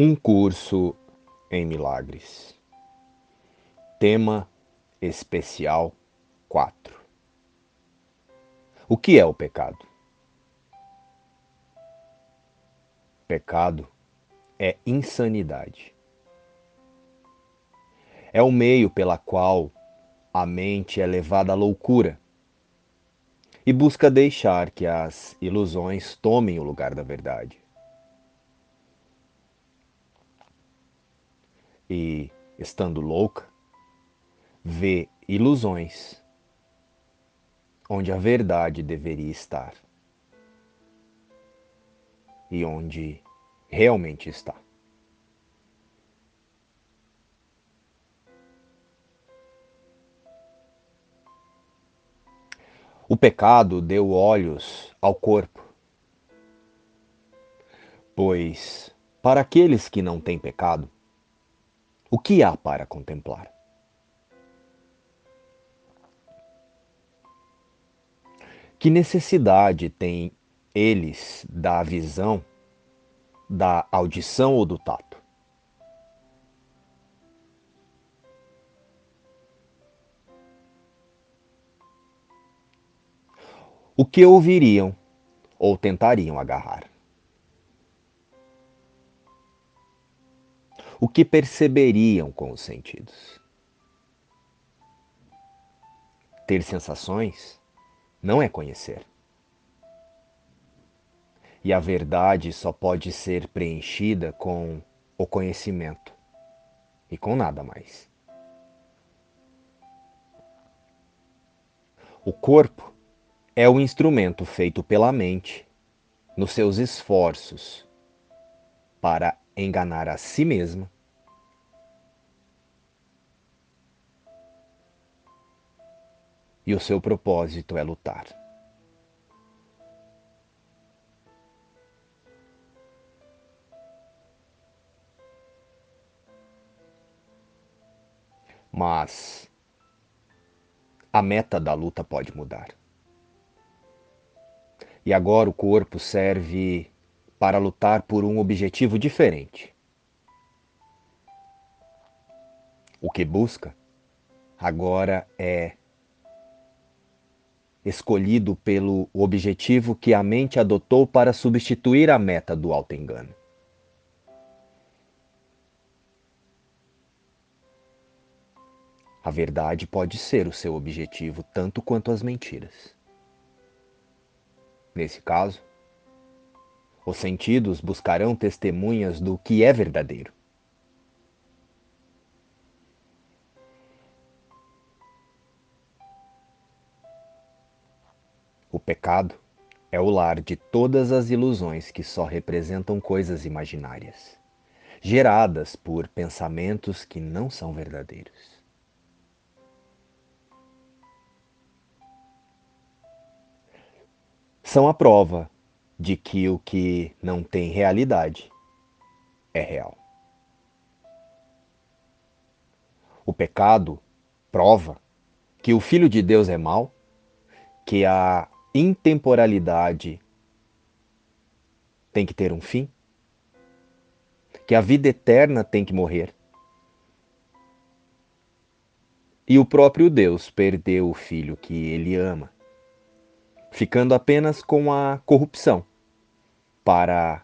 Um curso em milagres. Tema especial 4. O que é o pecado? Pecado é insanidade. É o meio pela qual a mente é levada à loucura e busca deixar que as ilusões tomem o lugar da verdade. E, estando louca, vê ilusões onde a verdade deveria estar e onde realmente está. O pecado deu olhos ao corpo, pois para aqueles que não têm pecado, o que há para contemplar? Que necessidade têm eles da visão, da audição ou do tato? O que ouviriam ou tentariam agarrar? O que perceberiam com os sentidos. Ter sensações não é conhecer. E a verdade só pode ser preenchida com o conhecimento e com nada mais. O corpo é o instrumento feito pela mente nos seus esforços para enganar a si mesma. E o seu propósito é lutar. Mas a meta da luta pode mudar. E agora o corpo serve para lutar por um objetivo diferente. O que busca agora é escolhido pelo objetivo que a mente adotou para substituir a meta do auto-engano. A verdade pode ser o seu objetivo tanto quanto as mentiras. Nesse caso, os sentidos buscarão testemunhas do que é verdadeiro. O pecado é o lar de todas as ilusões que só representam coisas imaginárias, geradas por pensamentos que não são verdadeiros. São a prova de que o que não tem realidade é real. O pecado prova que o Filho de Deus é mau, que a intemporalidade tem que ter um fim, que a vida eterna tem que morrer. E o próprio Deus perdeu o filho que ele ama, ficando apenas com a corrupção para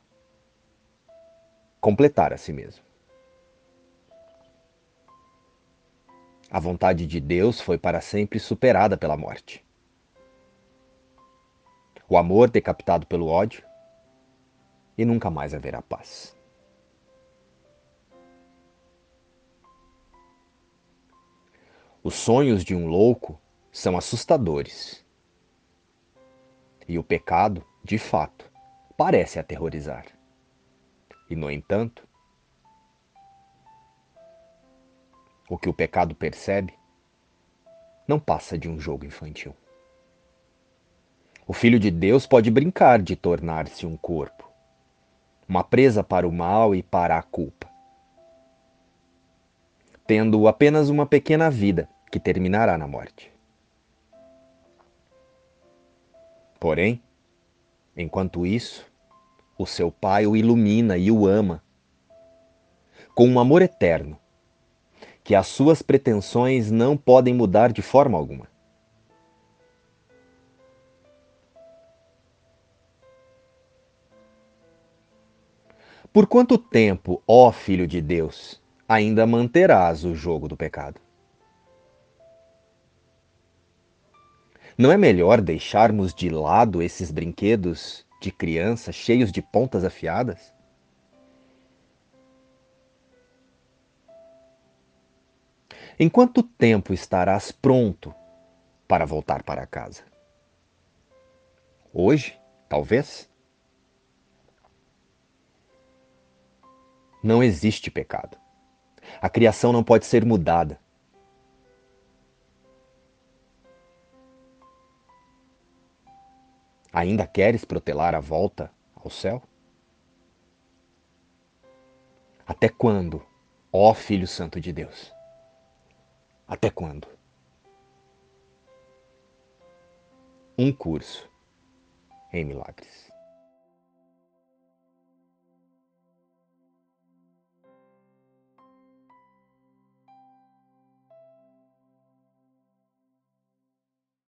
completar a si mesmo. A vontade de Deus foi para sempre superada pela morte. O amor decapitado pelo ódio, e nunca mais haverá paz. Os sonhos de um louco são assustadores. E o pecado, de fato, parece aterrorizar. E, no entanto, o que o pecado percebe não passa de um jogo infantil. O Filho de Deus pode brincar de tornar-se um corpo, uma presa para o mal e para a culpa, tendo apenas uma pequena vida que terminará na morte. Porém, Enquanto isso, o seu pai o ilumina e o ama, com um amor eterno, que as suas pretensões não podem mudar de forma alguma. Por quanto tempo, ó Filho de Deus, ainda manterás o jogo do pecado? Não é melhor deixarmos de lado esses brinquedos de criança cheios de pontas afiadas? Em quanto tempo estarás pronto para voltar para casa? Hoje, talvez? Não existe pecado. A criação não pode ser mudada. Ainda queres protelar a volta ao céu? Até quando, ó Filho Santo de Deus? Até quando? Um curso em milagres.